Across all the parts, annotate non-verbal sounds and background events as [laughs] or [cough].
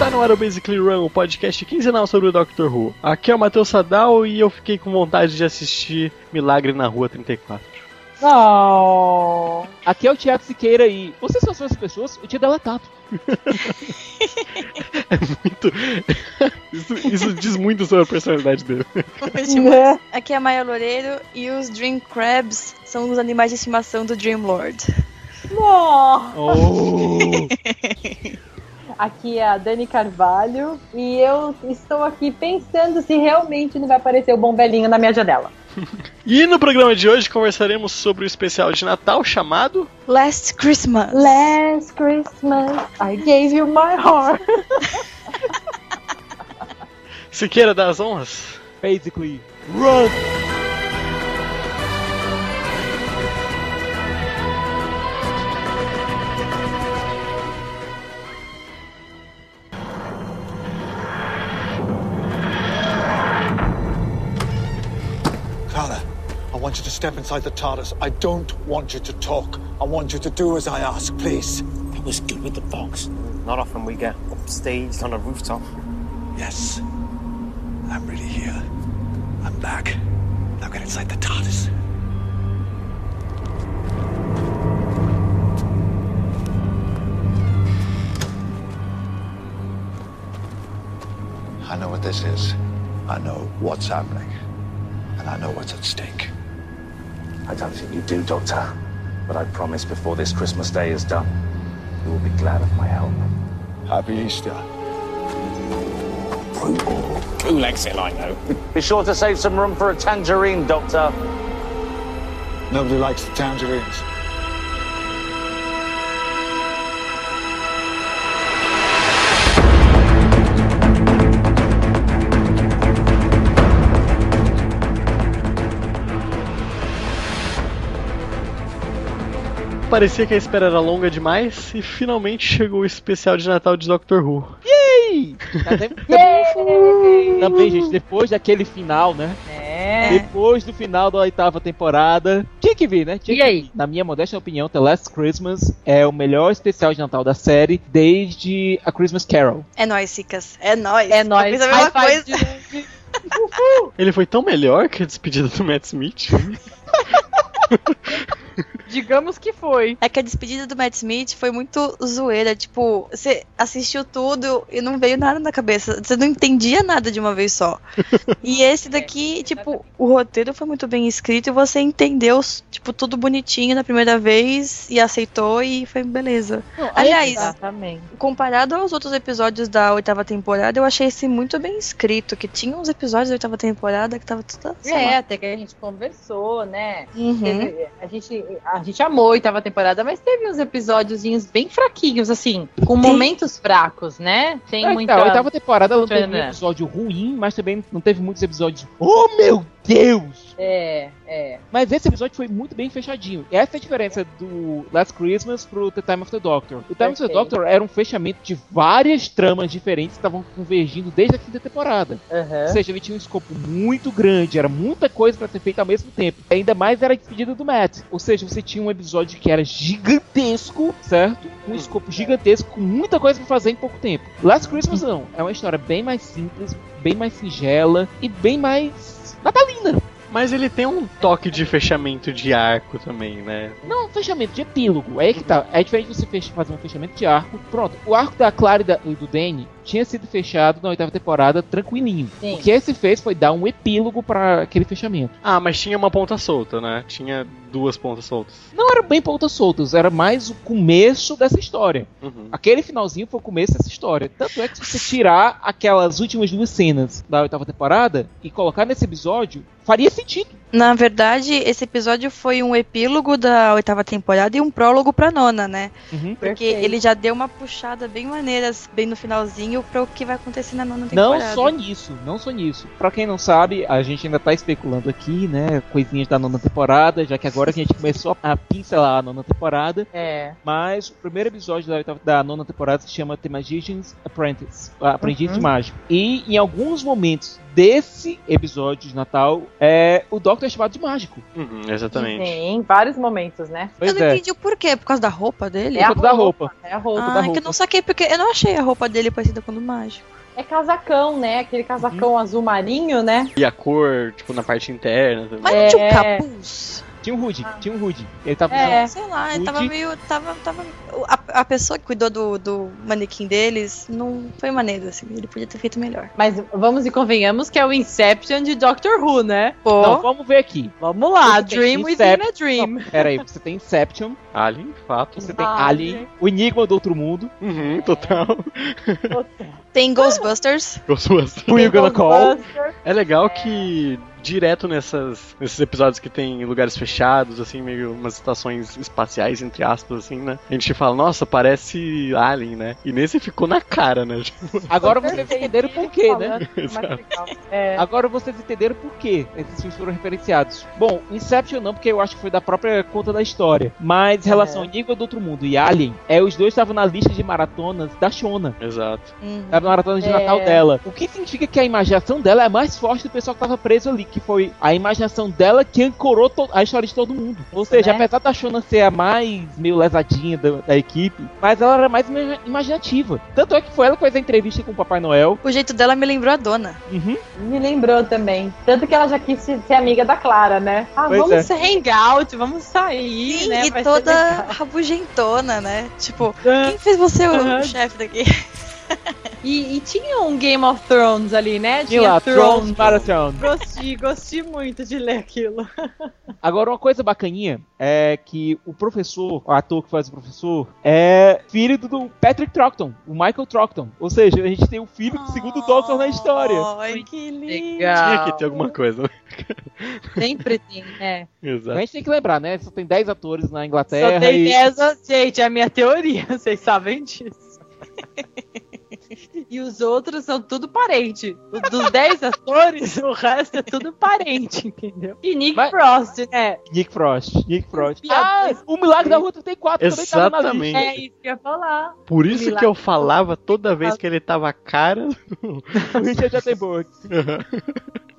Está no ar o Basically Run, o podcast quinzenal sobre o Doctor Who. Aqui é o Matheus Sadal e eu fiquei com vontade de assistir Milagre na Rua 34. Oh. Aqui é o Thiago Siqueira e vocês são essas pessoas, eu tinha deletado. [laughs] É muito. [laughs] Isso, isso diz muito sobre a personalidade dele. Né? Aqui é a Maia Loureiro e os Dream Crabs são os animais de estimação do Dream Lord. Oh. [laughs] Aqui é a Dani Carvalho e eu estou aqui pensando se realmente não vai aparecer o bom velhinho na minha janela. [laughs] E no programa de hoje conversaremos sobre o especial de Natal chamado Last Christmas. Last Christmas I gave you my heart. [laughs] Siqueira das Honras. Basically, run! You inside the TARDIS. I don't want you to talk. I want you to do as I ask, please. I was good with the box. Not often we get upstaged on a rooftop. Yes. I'm really here. I'm back. Now get inside the TARDIS. I know what this is. I know what's happening. And I know what's at stake. I don't think you do, Doctor. But I promise before this Christmas day is done, you will be glad of my help. Happy Easter. Cool exit, I know. [laughs] Be sure to save some room for a tangerine, Doctor. Nobody likes the tangerines. Parecia que a espera era longa demais e finalmente chegou o especial de Natal de Doctor Who. Yay! Tá Também, gente, depois daquele final, né? É. Depois do final da oitava temporada, tinha que vir, né? Tinha E que aí? vir. Na minha modesta opinião, The Last Christmas é o melhor especial de Natal da série desde a Christmas Carol. É nóis, Cicas. É nóis. É nóis. Fiz a mesma coisa. de- Ele foi tão melhor que a despedida do Matt Smith. [laughs] Digamos que foi. É que a despedida do Matt Smith foi muito zoeira. Tipo, você assistiu tudo e não veio nada na cabeça. Você não entendia nada de uma vez só. [laughs] E esse daqui, tipo, o roteiro foi muito bem escrito e você entendeu, tipo, tudo bonitinho na primeira vez e aceitou e foi beleza. Aliás, Exatamente. comparado aos outros episódios da oitava temporada, eu achei esse muito bem escrito. Que tinha uns episódios da oitava temporada que tava tudo. É, lá. até que a gente conversou, né? Uhum. A, gente, a gente amou a oitava temporada, mas teve uns episódiozinhos bem fraquinhos, assim, com momentos fracos, né? Tem É, muita. então, a oitava temporada ela não teve um episódio ruim, mas também não teve muitos episódios. Oh meu Deus! É, é. Mas esse episódio foi muito bem fechadinho. E essa é a diferença do Last Christmas pro The Time of the Doctor. O Time of the. Doctor era um fechamento de várias tramas diferentes que estavam convergindo desde a quinta temporada. aham. Ou seja, ele tinha um escopo muito grande, era muita coisa pra ser feita ao mesmo tempo. Ainda mais era a despedida do Matt. Ou seja, você tinha um episódio que era gigantesco, certo? Um escopo gigantesco, com muita coisa pra fazer em pouco tempo. Last Christmas não. É uma história bem mais simples, bem mais singela e bem mais natalina. Mas ele tem um toque de fechamento de arco também, né? Não, fechamento de epílogo. Aí que tá. É diferente você fazer um fechamento de arco. Pronto, o arco da Clara e, da- e do Danny tinha sido fechado na oitava temporada tranquilinho. Sim. O que esse fez foi dar um epílogo pra aquele fechamento. Ah, mas tinha uma ponta solta, né? Tinha duas pontas soltas. Não era bem pontas soltas, era mais o começo dessa história. Uhum. Aquele finalzinho foi o começo dessa história. Tanto é que se você [laughs] tirar aquelas últimas duas cenas da oitava temporada e colocar nesse episódio, faria sentido. Na verdade, esse episódio foi um epílogo da oitava temporada e um prólogo pra nona, né? Uhum. Porque Perfeito. ele já deu uma puxada bem maneira, bem no finalzinho, pra o que vai acontecer na nona Não temporada. só nisso, não só nisso. Pra quem não sabe, a gente ainda tá especulando aqui, né? Coisinhas da nona temporada, já que agora que a gente começou a pincelar a nona temporada. É. Mas o primeiro episódio da, oitava- da nona temporada se chama The Magician's Apprentice Aprendiz Uhum. de Mágico. E em alguns momentos desse episódio de Natal, é, o Doctor é chamado de mágico. Uhum, exatamente. Tem vários momentos, né? Eu Pois não é. entendi o porquê, por causa da roupa dele? É a da roupa. É a roupa. ah, da é que roupa. eu não saquei, porque eu não achei a roupa dele parecida com a do mágico. É casacão, né? Aquele casacão azul marinho, né? E a cor, tipo, na parte interna também. Mas não tinha um É. capuz? Tinha um Hood, tinha um Hood. Ele tava É. Sei lá, ele Woody. tava meio. Tava, tava, a, a pessoa que cuidou do, do manequim deles não foi maneiro, assim. Ele podia ter feito melhor. Mas vamos e convenhamos que é o Inception de Doctor Who, né? Pô, Não, vamos ver aqui. Vamos lá, Você Dream within a Dream. Não, pera aí, você tem Inception, [laughs] Alien, fato. você tem Ah, Alien, o Enigma do Outro Mundo, Uhum, total. tem Ghostbusters. Ghostbusters. Who You Gonna Call? É legal que direto nessas, nesses episódios que tem lugares fechados, assim, meio umas estações espaciais, entre aspas, assim, né? A gente fala, nossa, parece Alien, né? E nesse ficou na cara, né? [laughs] Agora vocês entenderam por quê, né? [laughs] Exato. É. Agora vocês entenderam por quê esses filmes foram referenciados. Bom, Inception não, porque eu acho que foi da própria conta da história. Mas em relação É. ao Nível do Outro Mundo e Alien, é, os dois estavam na lista de maratonas da Shona. Exato. Uhum. Da maratona de É. Natal dela. O que significa que a imaginação dela é mais forte do pessoal que tava preso ali, que foi a imaginação dela que ancorou a história de todo mundo. Ou seja, né? apesar da Shona ser a mais meio lesadinha da, da equipe, mas ela era mais ima- imaginativa. Tanto é que foi ela que fez a entrevista com o Papai Noel. O jeito dela me lembrou a dona. Uhum. Me lembrou também. Tanto que ela já quis se- ser amiga da Clara, né? Ah, Pois vamos é. ser hangout, vamos sair, Sim, né? e Vai toda rabugentona, né? Tipo, quem fez você o chefe daqui? E, e tinha um Game of Thrones ali, né? E lá, Thrones Marathon. Gostei, gostei muito de ler aquilo. [laughs] Agora, uma coisa bacaninha é que o professor, o ator que faz o professor, é filho do- Patrick Troughton, o Michael Troughton. Ou seja, a gente tem o filho do segundo Doctor na história. Ai, que lindo. Tinha que ter alguma coisa. Sempre tem, né? A Exato. gente tem que lembrar, né? Só tem 10 atores na Só Inglaterra tem e 10 a- Gente, é a minha teoria, [laughs] vocês sabem disso. [laughs] E os outros são tudo parente. Os- Dos [laughs] 10 atores, o resto é tudo parente, entendeu? E Nick Mas- Frost, né? Nick Frost. Nick Frost. Ah, o Milagre da Rua 34 também tava na Exatamente. lista. É isso que eu ia falar. Por isso Milagre. que eu falava toda vez que ele tava cara. [laughs] O Richard Attenborough.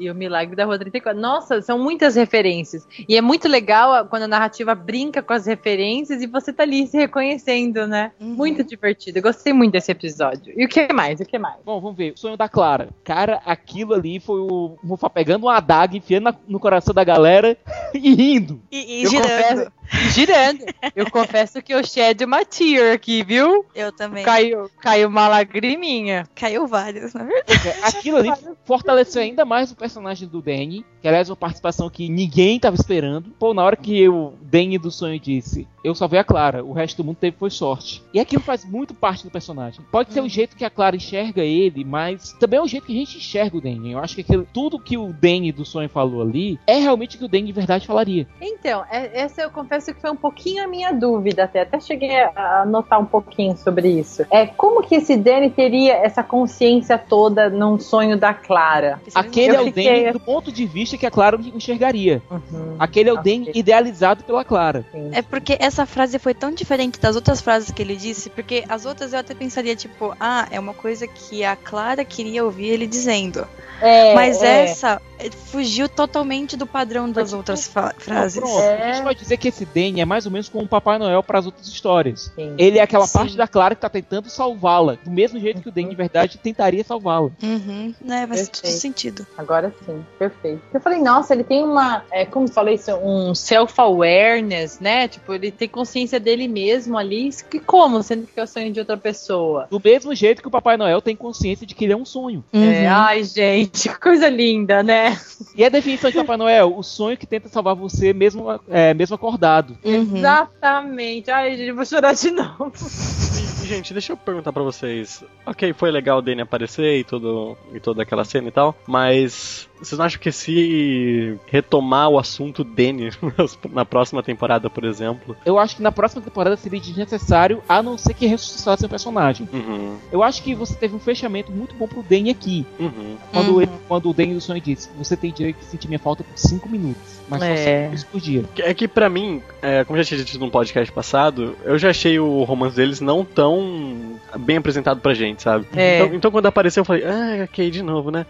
E o Milagre da Rua 34. Nossa, são muitas referências. E é muito legal quando a narrativa brinca com as referências e você tá ali se reconhecendo, né? Uhum. Muito divertido. Eu gostei muito desse episódio. E o que mais? O que mais? Bom, vamos ver. O sonho da Clara. Cara, aquilo ali foi o Mufa pegando uma adaga, enfiando no coração da galera [laughs] e rindo. E, e Eu girando. confesso- Girando. Eu confesso que eu shed uma tear aqui, viu? Eu também. Caiu, caiu uma lagriminha. Caiu vários, na verdade. Aquilo ali fortaleceu ainda mais o personagem do Danny, que aliás uma participação que ninguém tava esperando. Pô, na hora que o Danny do sonho disse, eu salvei a Clara, o resto do mundo teve foi sorte. E aquilo faz muito parte do personagem. Pode ser o jeito que a Clara enxerga ele, mas também é o jeito que a gente enxerga o Danny. Eu acho que aquilo, tudo que o Danny do sonho falou ali é realmente o que o Danny de verdade falaria. Então, é- essa eu confesso que foi um pouquinho a minha dúvida até. Até cheguei a notar um pouquinho sobre isso. É como que esse Danny teria essa consciência toda num sonho da Clara? Aquele Eu é o fiquei- Danny do ponto de vista que a Clara enxergaria. Uhum. Aquele é o Ok. Danny idealizado pela Clara. É porque essa frase foi tão diferente das outras frases que ele disse, porque as outras eu até pensaria, tipo, ah, é uma coisa que a Clara queria ouvir ele dizendo. É, Mas é. essa fugiu totalmente do padrão das outras fa- frases. Pronto, É. a gente pode dizer que esse Danny é mais ou menos como o Papai Noel para as outras histórias. Sim. Ele é aquela Sim. parte da Clara que tá tentando salvá-la, do mesmo jeito que o Danny de verdade tentaria salvá-la. Uhum, né, faz todo sentido. Agora sim, perfeito. Eu falei, nossa, ele tem uma, é, como eu falei, isso, um self-awareness, né? Tipo, ele tem consciência dele mesmo ali. Que como? Sendo que é o sonho de outra pessoa. Do mesmo jeito que o Papai Noel tem consciência de que ele é um sonho. É, Uhum. ai, gente, que coisa linda, né? E a definição de Papai Noel, o sonho que tenta salvar você mesmo, é, mesmo acordado. Uhum. Exatamente. Ai, gente, eu vou chorar de novo. [laughs] Gente, deixa eu perguntar pra vocês. Ok, foi legal o Danny aparecer e, tudo, e toda aquela cena e tal, mas vocês não acham que se retomar o assunto Danny [laughs] na próxima temporada, por exemplo? Eu acho que na próxima temporada seria desnecessário, a não ser que ressuscitasse o personagem. Uhum, Eu acho que você teve um fechamento muito bom pro Danny aqui. uhum. Quando, Uhum. ele- quando o Danny do Sonic disse, você tem direito de sentir minha falta por 5 minutos. Mas só É. 5 minutos por dia. É que pra mim, é, como já tinha dito num podcast passado, eu já achei o romance deles não tão bem apresentado pra gente, sabe? É. Então, então quando apareceu eu falei, ah, ok, de novo, né?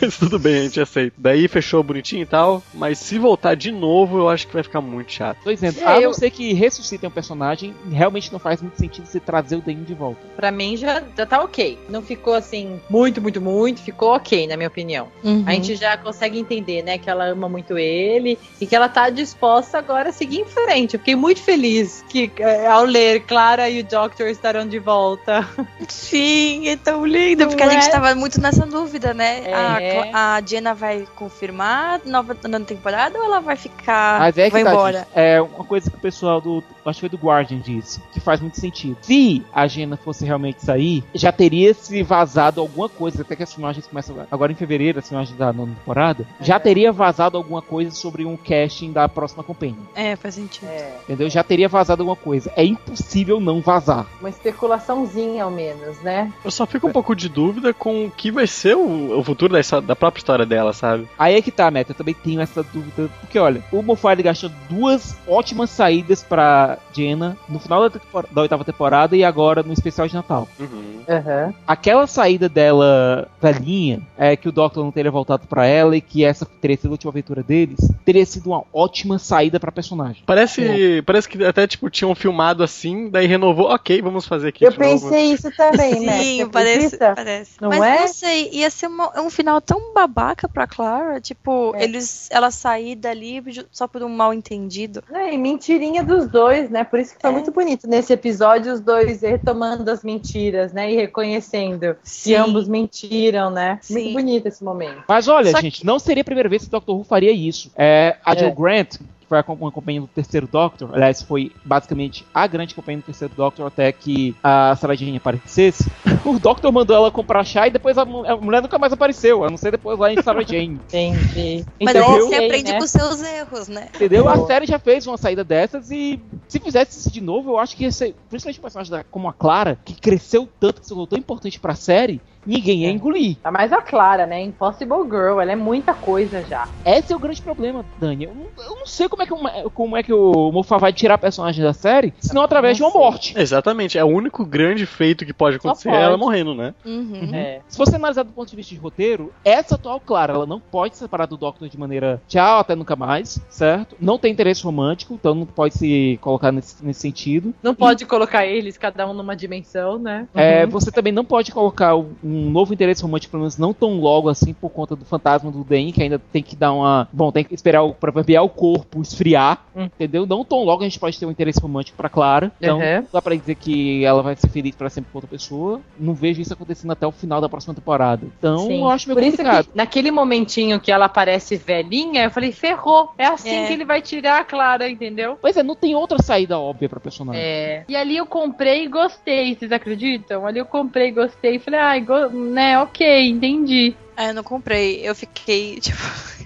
Mas [laughs] Tudo bem, a gente aceita. Daí fechou bonitinho e tal, mas se voltar de novo, eu acho que vai ficar muito chato. Tô dizendo, É, a não eu- ser que ressuscitem um personagem, realmente não faz muito sentido você trazer o Danny de volta. Pra mim já, já tá ok. Não ficou assim, muito, muito, muito. Ficou ok, na minha opinião. Uhum. A gente já consegue entender, né, que ela ama muito ele e que ela tá disposta agora a seguir em frente. Eu fiquei muito feliz que eh, ao ler Clara e o Doctor estarão de volta. Sim, é tão lindo, porque a Não gente é? tava muito nessa dúvida, né? É. A, a Jenna vai confirmar nova, nova temporada ou ela vai ficar. Mas é vai tá, embora? gente, é uma coisa que o pessoal do. Acho que foi do Guardian disse, que faz muito sentido. Se a Jenna fosse realmente sair, já teria se vazado alguma coisa, até que as filmagens começam agora em fevereiro, as filmagens da nona temporada, já teria vazado alguma coisa sobre um casting da próxima companhia. É, faz sentido. É, Entendeu? Já teria vazado alguma coisa. É impossível não vazar. uma especulaçãozinha ao menos, né? Eu só fico um pouco de dúvida com o que vai ser o, o futuro da, da própria história dela, sabe? Aí é que tá, Meta. Eu também tenho essa dúvida. Porque, olha, o Moffat gastou duas ótimas saídas pra Jenna no final da, da oitava temporada e agora no especial de Natal. Uhum. Aham. Aquela saída dela velhinha, é que o Doctor não teria voltado pra ela e que essa teria sido a última aventura deles, teria sido uma ótima saída pra personagem. Parece, parece que até tipo tinham filmado assim, daí renovou, ok, vamos fazer aqui Eu de novo. Isso também, né? Sim, parece, parece. Não Mas é? não sei, ia ser uma- um final tão babaca pra Clara. Tipo, É. eles, ela sair dali só por um mal entendido. É, e mentirinha dos dois, né? Por isso que foi É. muito bonito nesse episódio, os dois retomando as mentiras, né? E reconhecendo Sim. que ambos mentiram, né? Sim. Muito bonito esse momento. Mas olha, Só gente, não seria a primeira vez que o Doctor Who faria isso. É, a É. Joe Grant, que foi a companhia do terceiro Doctor, aliás, foi basicamente a grande companhia do terceiro Doctor até que a Sarah Jane aparecesse. O Doctor mandou ela comprar chá e depois a, mu- a mulher nunca mais apareceu, a não ser depois lá em Sarah Jane. [laughs] Entendi. Mas aí você aprende né? com seus erros, né? Entendeu? A série já fez uma saída dessas e se fizesse isso de novo, eu acho que ia ser, principalmente o personagem da- como a Clara, que cresceu tanto, que se tornou tão importante pra série, ninguém ia É. engolir. Tá mais a Clara, né? Impossible Girl, ela é muita coisa já. Esse é o grande problema, Dani. Eu não, eu não sei como é, que, o- como é que o Moffat vai tirar a personagem da série, senão através de uma morte. Exatamente, é o único grande feito que pode acontecer pode. é ela morrendo, né? Uhum. É. Se você analisar do ponto de vista de roteiro, essa atual Clara, ela não pode se separar do Doctor de maneira tchau, até nunca mais, certo? Não tem interesse romântico, então não pode se colocar nesse, nesse sentido. Não pode colocar eles, cada um numa dimensão, né? É, você também não pode colocar um novo interesse romântico, pelo menos não tão logo assim, por conta do fantasma do Den, que ainda tem que dar uma. Bom, tem que esperar o proverbial o corpo esfriar, Hum. entendeu? Não tão logo a gente pode ter um interesse romântico pra Clara. Então, Uhum. dá pra dizer que ela vai ser feliz pra sempre com outra pessoa. Não vejo isso acontecendo até o final da próxima temporada. Então, Sim. eu acho meio Por isso complicado. que naquele momentinho que ela aparece velhinha, eu falei, ferrou. É assim É. que ele vai tirar a Clara, entendeu? Pois é, não tem outra saída óbvia pra personagem. É. E ali eu comprei e gostei, vocês acreditam? Ali eu comprei e gostei. Falei, ai, go- né, ok, entendi. Ah, eu não comprei. Eu fiquei, [laughs] tipo,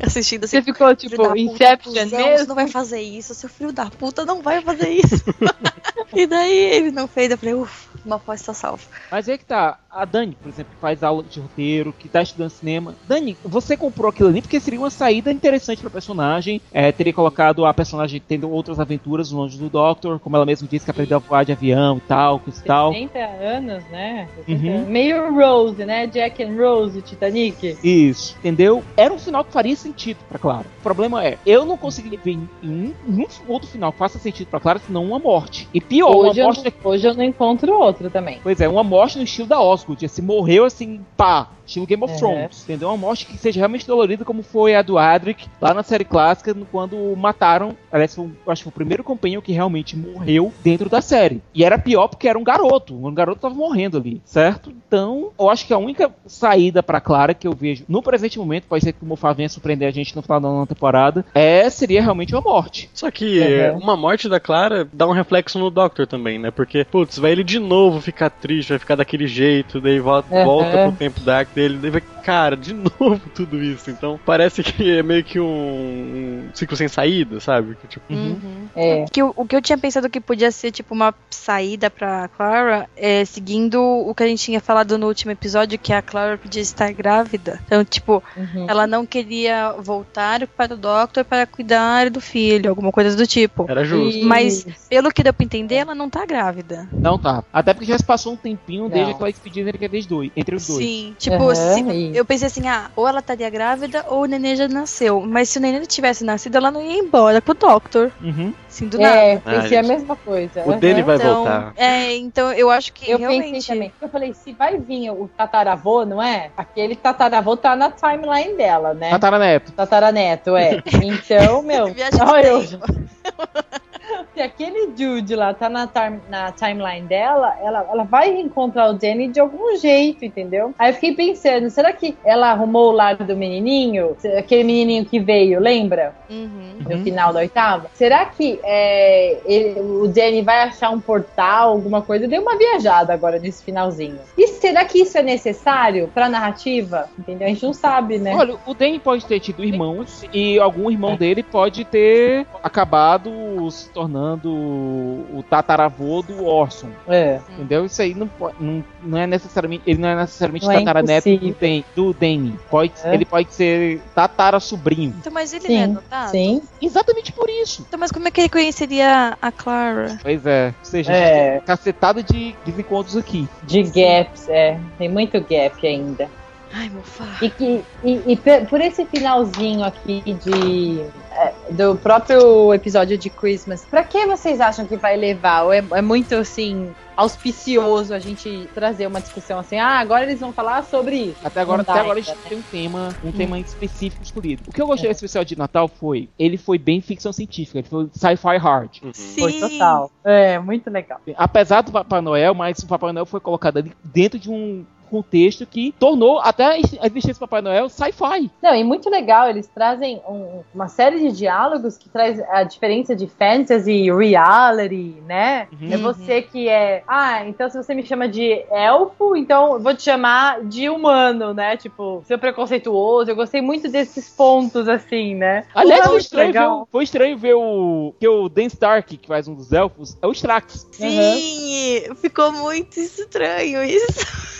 assistindo assim. Você ficou tipo, da puta, Inception cuzão, Você mesmo? não vai fazer isso, seu filho da puta não vai fazer isso. [laughs] [laughs] e daí ele não fez, eu falei, uff, uma pós tá salva. Mas é que tá, a Dani, por exemplo, que faz aula de roteiro, que tá estudando cinema. Dani, você comprou aquilo ali porque seria uma saída interessante pra personagem. É, teria colocado a personagem tendo outras aventuras longe do Doctor, como ela mesma disse que aprendeu a voar de avião e tal, coisa e tal. 60 anos, né? 60 Uhum. Meio Rose, né? Jack and Rose, Titanic. Isso, entendeu? Era um final que faria sentido pra Clara. O problema é, eu não consegui ver em um, nenhum outro final que faça sentido pra Clara senão uma morte. E pior, Hoje uma eu, morte. hoje eu não encontro outro também. Pois é, uma morte no estilo da Osgood. Assim, morreu assim, pá, estilo Game of É. Thrones. Entendeu? Uma morte que seja realmente dolorida, como foi a do Adric, lá na série clássica, quando mataram. Aliás, foi, eu acho que foi o primeiro companheiro que realmente morreu dentro da série. E era pior porque era um garoto. Um garoto tava morrendo ali, certo? Então, eu acho que a única saída pra Clara que eu vejo no presente momento, pode ser que o Moffat venha surpreender a gente no final da nova temporada, é, seria realmente uma morte. Só que Uhum. uma morte da Clara dá um reflexo no Doctor também, né? Porque, putz, vai ele de novo novo ficar triste, vai ficar daquele jeito, daí volta, Uhum. volta pro tempo dark dele, daí vai, cara, de [laughs] novo tudo isso. Então parece que é meio que um, um ciclo sem saída, sabe? Que, tipo, Uhum. É. Que o, o que eu tinha pensado que podia ser, tipo, uma saída pra Clara é seguindo o que a gente tinha falado no último episódio, que a Clara podia estar grávida. Então, tipo, Uhum. ela não queria voltar para o Doctor para cuidar do filho, alguma coisa do tipo. era justo. Mas, pelo que deu pra entender, ela não tá grávida. Não tá. Até porque já se passou um tempinho desde Não. aquela despedida entre os dois. Entre os dois. Sim. Tipo, e- eu pensei assim, ah, ou ela estaria grávida ou o neném já nasceu. Mas se o neném tivesse nascido, ela não ia embora com o Doctor. Uhum. Assim, do nada. É, Ah, pensei a gente. mesma coisa. O. Danny vai então, voltar. É, então eu acho que Eu realmente. pensei também. Eu falei, se vai vir o tataravô, não é? Aquele tataravô tá na timeline dela, né? Tataraneto. Tataraneto, é. [laughs] Então, meu. Viagem eu-. [laughs] Se aquele Jude lá tá na, na timeline dela, ela, ela vai encontrar o Danny de algum jeito, entendeu? Aí eu fiquei pensando, será que ela arrumou o lado do menininho? Aquele menininho que veio, lembra? Uhum. no final da oitava. Será que é, ele- o Danny vai achar um portal, alguma coisa? Deu uma viajada agora nesse finalzinho. E será que isso é necessário pra narrativa? Entendeu? A gente não sabe, né? Olha, o Danny pode ter tido irmãos e algum irmão dele pode ter acabado se tornando o tataravô do Orson. É. Entendeu? Isso aí não, não, não é necessariamente. Ele não é necessariamente Não é tataraneto do, impossível. Dan, do Danny. Pode, É. Ele pode ser tatara sobrinho. Então, mas ele Sim, não é adotado? Sim. Exatamente por isso. Então, mas como é que ele conheceria a Clara? Pois é. Ou seja, É. é. cacetada de desencontros aqui. De gaps, é. Tem muito gap ainda. Ai, Mofá. E, que, e, e por esse finalzinho aqui de é, do próprio episódio de Christmas, pra que vocês acham que vai levar? É, é muito assim auspicioso a gente trazer uma discussão assim? Ah, agora eles vão falar sobre isso. Até agora, até agora a gente tem um tema, um tema específico escolhido. O que eu gostei desse especial de Natal foi, ele foi bem ficção científica, ele foi sci-fi hard. Uhum. Foi total. É, muito legal. Apesar do Papai Noel, mas o Papai Noel foi colocado ali dentro de um contexto que tornou até a existência do Papai Noel sci-fi. Não, e muito legal, eles trazem um- uma série de diálogos que traz a diferença de fantasy e reality, né? Uhum. É você que é, ah, então se você me chama de elfo, então eu vou te chamar de humano, né? Tipo, seu preconceituoso. Eu gostei muito desses pontos, assim, né? Aliás, foi estranho, ver, foi estranho ver o. Que o Dan Stark, que faz um dos elfos, é o Strax. Sim, ficou muito estranho isso. [laughs]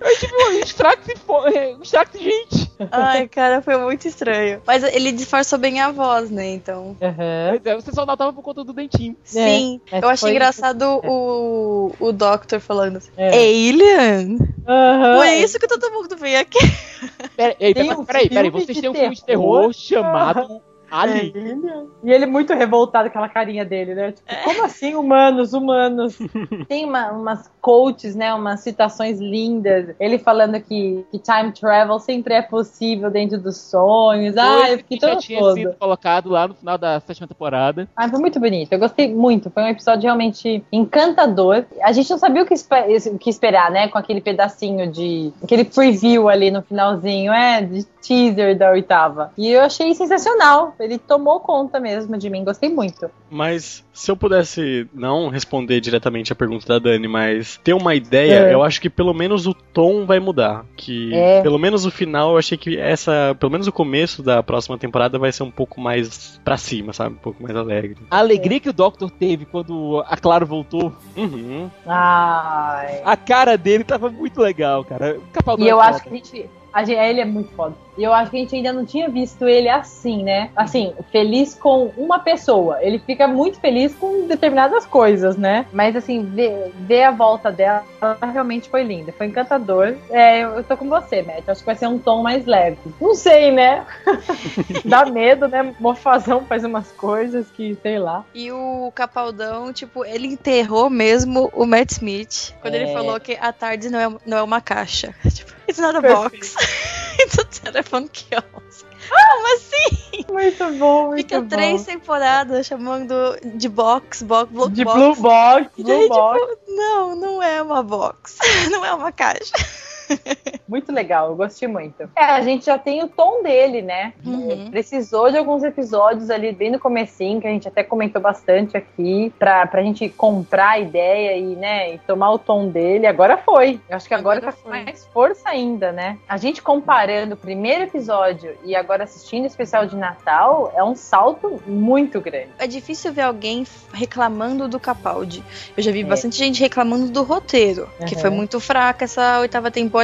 e fo- é, o Strax, gente. Ai, cara, foi muito estranho. Mas ele disfarçou bem a voz, né? Então. É, você só notava por conta do dentinho. Sim, mas eu achei engraçado o, o Doctor falando assim, É. Alien? Aham. Foi isso que todo mundo veio aqui. Pera, ei, Tem pera, um peraí, peraí, filme vocês de têm um filme de terror chamado Ali. E ele muito revoltado, aquela carinha dele, né? Tipo, como assim, humanos, humanos? [laughs] Tem uma- umas quotes, né? Umas citações lindas. Ele falando que, que time travel sempre é possível dentro dos sonhos. Ah, eu fiquei que já tinha toda. sido colocado lá no final da sétima temporada. Ah, foi muito bonito. Eu gostei muito. Foi um episódio realmente encantador. A gente não sabia o que, o que esperar, né? Com aquele pedacinho de. aquele preview ali no finalzinho, é? De teaser da oitava. E eu achei sensacional. Ele tomou conta mesmo de mim. Gostei muito. Mas se eu pudesse não responder diretamente a pergunta da Dani, mas ter uma ideia, É. eu acho que pelo menos o tom vai mudar. Que É. pelo menos o final, eu achei que essa, pelo menos o começo da próxima temporada vai ser um pouco mais pra cima, sabe? Um pouco mais alegre. A alegria que o Doctor teve quando a Claro voltou, Uhum. Ai. a cara dele tava muito legal, cara. E eu acho que a gente, gente. Ele é muito foda. E eu acho que a gente ainda não tinha visto ele assim, né? Assim, feliz com uma pessoa. Ele fica muito feliz com determinadas coisas, né? Mas assim, ver, ver a volta dela realmente foi linda. Foi encantador. É, eu, tô com você, Matt. Acho que vai ser um tom mais leve. Não sei, né? [laughs] Dá medo, né? Mofazão faz umas coisas que, sei lá. E o Capaldão, tipo, ele enterrou mesmo o Matt Smith. Quando ele É. falou que a tarde não é, não é uma caixa. [laughs] Tipo, it's not a Perfeito. box. [laughs] it's a telephone kiosk. Como assim? Muito bom, muito Fica bom. três temporadas chamando de box, box, blue De box. Blue Box, [laughs] Blue daí, Box. tipo, não, não é uma box. [laughs] Não é uma caixa. Muito legal, eu gostei muito. É, a gente já tem o tom dele, né? Uhum. Precisou de alguns episódios ali bem no comecinho, que a gente até comentou bastante aqui, pra, pra gente comprar a ideia e, né, e tomar o tom dele. Agora foi. Eu acho que agora, Agora tá com mais força ainda, né? A gente comparando o primeiro episódio e agora assistindo o especial de Natal, é um salto muito grande. É difícil ver alguém reclamando do Capaldi. Eu já vi É. bastante gente reclamando do roteiro, que Uhum. foi muito fraca essa oitava temporada,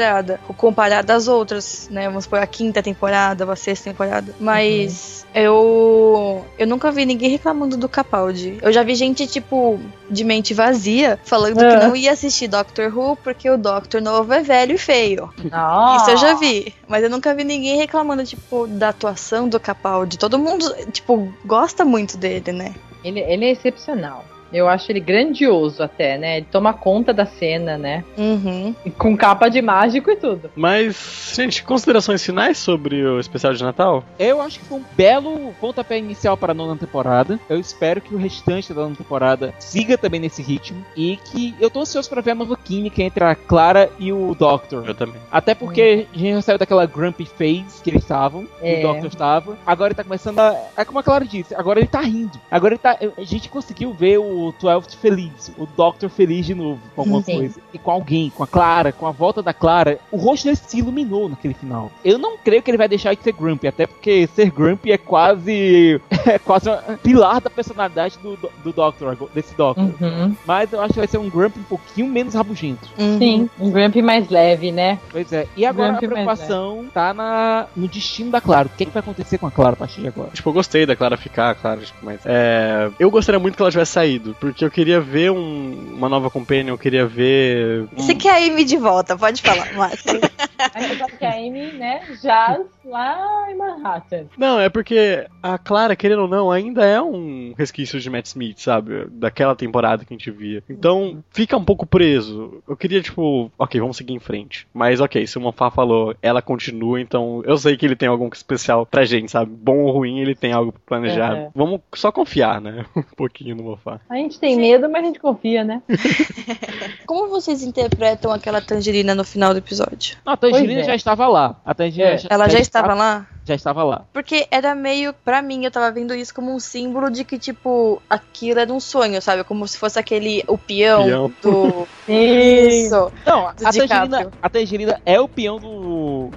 comparada às outras, né? Vamos supor a quinta temporada, a sexta temporada. Mas eu eu nunca vi ninguém reclamando do Capaldi. Eu já vi gente tipo de mente vazia falando que não ia assistir Doctor Who porque o Doctor novo é velho e feio. Nossa. Isso eu já vi, mas eu nunca vi ninguém reclamando, tipo, da atuação do Capaldi. Todo mundo, tipo, gosta muito dele, né? Ele, ele é excepcional. Eu acho ele grandioso até, né? Ele toma conta da cena, né? Uhum. Com capa de mágico e tudo. Mas, gente, considerações finais sobre o especial de Natal? Eu acho que foi um belo pontapé inicial para a nona temporada. Eu espero que o restante da nona temporada siga também nesse ritmo. E que eu tô ansioso para ver a nova química entre a Clara e o Doctor. Eu também. Até porque a gente já saiu daquela grumpy phase que eles estavam, que É. o Doctor estava. Agora ele tá começando a. É como a Clara disse, agora ele tá rindo. Agora ele tá. A gente conseguiu ver o Twelfth feliz, o Doctor feliz de novo com alguma Sim. coisa. E com alguém, com a Clara, com a volta da Clara. O rosto dele se iluminou naquele final. Eu não creio que ele vai deixar de ser grumpy, até porque ser grumpy é quase. [laughs] É quase um pilar da personalidade do, do Doctor, desse Doctor. Uhum. Mas eu acho que vai ser um grumpy um pouquinho menos rabugento. Uhum. Sim, um Gramp mais leve, né? Pois é. E agora Grande a preocupação tá na, no destino da Clara. O que, que vai acontecer com a Clara a partir de agora? Tipo, eu gostei da Clara ficar, claro, tipo, mas. É, eu gostaria muito que ela tivesse saído, porque eu queria ver um- uma nova companion, eu queria ver. um- Você quer a Amy de volta, pode falar, Márcio. Aí [laughs] você sabe que a Amy, né, jaz lá em Manhattan. Não, é porque a Clara, querendo ou não, ainda é um resquício de Matt Smith, sabe? Daquela temporada que a gente via. Então, fica um pouco preso. Eu queria, tipo, ok, vamos seguir em frente. Mas, ok, se o Mofá falou, ela continua, então eu sei que ele tem algo especial pra gente, sabe? Bom ou ruim, ele tem algo planejado. É. Vamos só confiar, né? [laughs] um pouquinho no Mofá. A gente tem medo, mas a gente confia, né? [laughs] Como vocês interpretam aquela tangerina no final do episódio? Não, a Tangerina Pois é. já estava lá. A Tangerina É. Ela já estava lá? Já estava lá. Porque era meio, pra mim, eu tava vendo isso como um símbolo de que, tipo, aquilo era um sonho, sabe? Como se fosse aquele, o peão, Peão. do... [laughs] Isso. Não, a Do DiCaprio. Tangerina, a Tangerina é o peão do,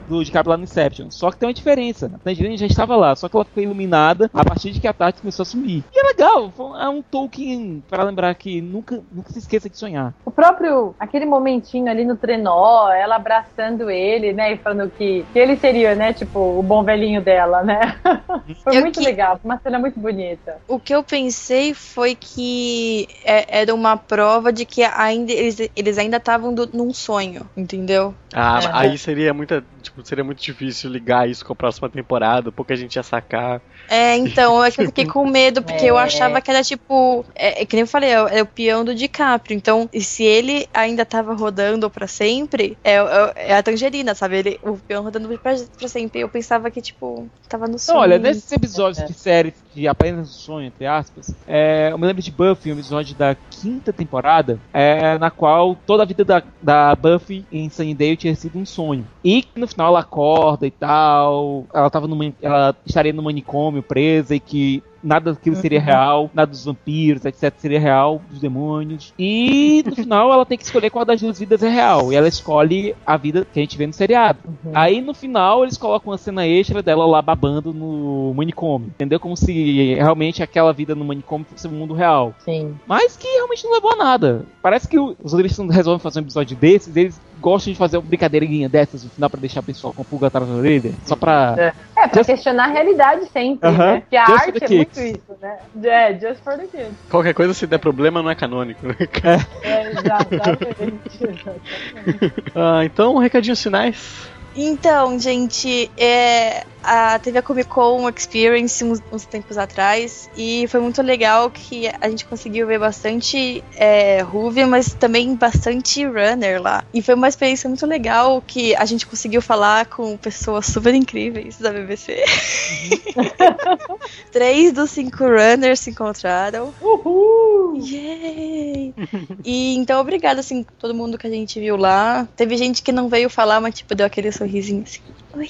do DiCaprio lá no Inception. Só que tem uma diferença. A Tangerina já estava lá, só que ela ficou iluminada a partir de que a Tati começou a sumir. E é legal, é um Tolkien para lembrar que nunca, nunca se esqueça de sonhar. O próprio, aquele momentinho ali no trenó, ela abraçando ele, né, e falando que, que ele seria, né, tipo, o bom velhinho dela, né? [laughs] Foi Eu muito que- legal, foi uma cena muito bonita. O que eu pensei foi que é- era uma prova de que ainda eles, eles ainda estavam num sonho, entendeu? Ah, É. aí seria muita, tipo, seria muito difícil ligar isso com a próxima temporada, pouca gente ia sacar. É, então, é que eu fiquei com medo, porque eu É. achava que era tipo. É, é que nem eu falei, é, é o peão do DiCaprio. Então, e se ele ainda tava rodando pra sempre, é, é- é a tangerina, sabe? Ele, o peão rodando pra, pra sempre. Eu pensava que, tipo, tava no sonho. olha, nesses episódios de séries de apenas sonho, entre aspas, é, eu me lembro de Buffy, um episódio da quinta temporada, é, na qual toda a vida da, da Buffy em Sunnydale tinha sido um sonho. E no final ela acorda e tal, ela, tava no, mani- ela estaria no manicômio presa e que nada daquilo seria real, nada dos vampiros, etc, seria real, dos demônios. E no final ela tem que escolher qual das duas vidas é real. E ela escolhe a vida que a gente vê no seriado. Aí no final eles colocam uma cena extra dela lá babando no manicômio. Entendeu? Como se realmente aquela vida no manicômio fosse o mundo real. Sim. Mas que realmente não levou a nada. Parece que os roteiristas resolvem fazer um episódio desses, eles gostam de fazer uma brincadeirinha dessas no final pra deixar o pessoal com pulga atrás da orelha. Só pra. É, pra Just- questionar a realidade sempre, Aham. né? Porque a Just arte é muito isso, né? É, just for the kids. Qualquer coisa, se der problema, não é canônico. né? [laughs] É, exatamente. exatamente. [laughs] ah, então, recadinhos finais. Então, gente, é, a, teve a Comic Con Experience uns, uns, tempos atrás e foi muito legal que a gente conseguiu ver bastante é, Ruby, mas também bastante Runner lá. E foi uma experiência muito legal que a gente conseguiu falar com pessoas super incríveis da BBC. Uhum. [laughs] Três dos cinco Runners se encontraram. Uhul! Yay! e então, obrigada, assim, todo mundo que a gente viu lá. Teve gente que não veio falar, mas tipo, deu aquele sorrisinho assim. Oi.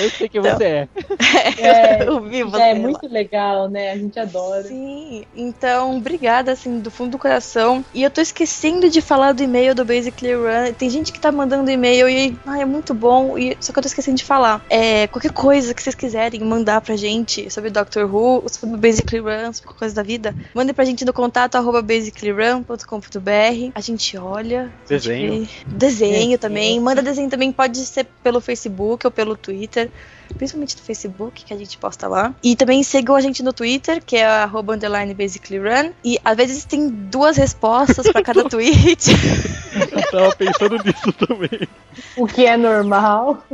Eu sei que então, você é. [laughs] É, eu vi você é muito legal, né? A gente adora. Sim, então, obrigada, assim, do fundo do coração. E eu tô esquecendo de falar do e-mail do Basically Run. Tem gente que tá mandando e-mail e ah, é muito bom, e, só que eu tô esquecendo de falar. É, qualquer coisa que vocês quiserem mandar pra gente sobre Doctor Who, sobre Basically Run, sobre qualquer coisa da vida, mandem pra gente no contato arroba basicallyrun.com.br. A gente olha. Desenho. Gente desenho é, também. Manda desenho também, pode ser pelo Facebook ou pelo Twitter. Twitter, principalmente no Facebook, que a gente posta lá. E também sigam a gente no Twitter, que é arroba underline basically run. E às vezes tem duas respostas para cada [laughs] tweet. Eu tava pensando nisso também. O que é normal.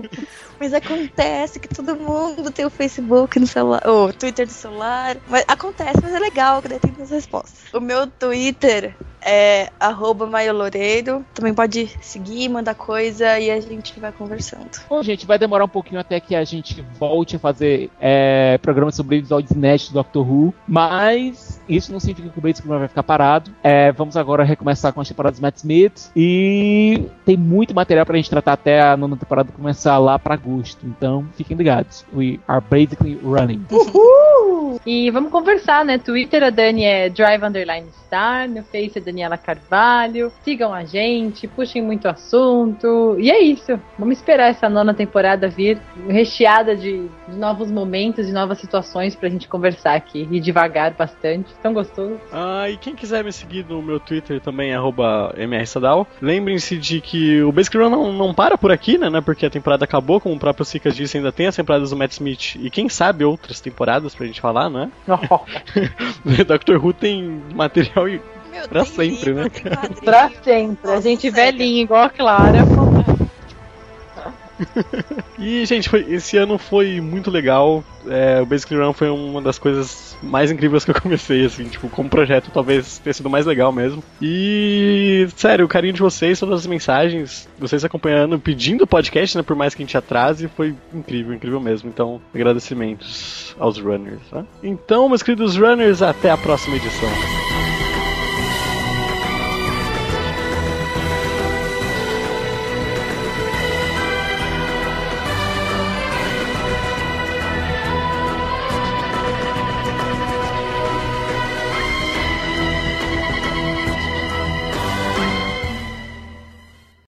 Mas acontece que todo mundo tem o Facebook no celular, o Twitter no celular. Mas acontece, mas é legal que daí tem as respostas. O meu Twitter é arroba Loureiro. Também pode seguir, mandar coisa e a gente vai conversando. Bom, gente, vai demorar um pouquinho até que a gente volte a fazer é, programas sobre episódios inéditos do Doctor Who, mas isso não significa que o Bates vai ficar parado. É, vamos agora recomeçar com as temporadas Matt Smith e tem muito material pra gente tratar até a nona temporada começar lá pra agosto. Então, fiquem ligados. We are basically running. Uhul! E vamos conversar, né? Twitter, a Dani é Drive Underline Star, no Face é Daniela Carvalho. Sigam a gente, puxem muito assunto. E é isso. Vamos esperar essa nona temporada vir recheada de, de novos momentos e novas situações pra gente conversar aqui. E devagar bastante. Tão gostoso. Ah, e quem quiser me seguir no meu Twitter também, mrsadal. Lembrem-se de que o Basic Run não, não para por aqui, né? Porque a temporada acabou, como o próprio Sika disse, ainda tem as temporadas do Matt Smith e quem sabe outras temporadas pra gente falar, né? [laughs] Doctor Who tem material meu, pra sempre, livro, né? Pra sempre. A gente velhinha, igual a Clara. [laughs] e, gente, foi, esse ano foi muito legal. É, o Basic Run foi uma das coisas mais incríveis que eu [laughs] comecei, assim, tipo, como projeto talvez tenha sido mais legal mesmo. E, sério, o carinho de vocês, todas as mensagens, vocês acompanhando, pedindo podcast, né, por mais que a gente atrase, foi incrível, incrível mesmo. Então, agradecimentos aos runners, tá? Então, meus queridos runners, até a próxima edição.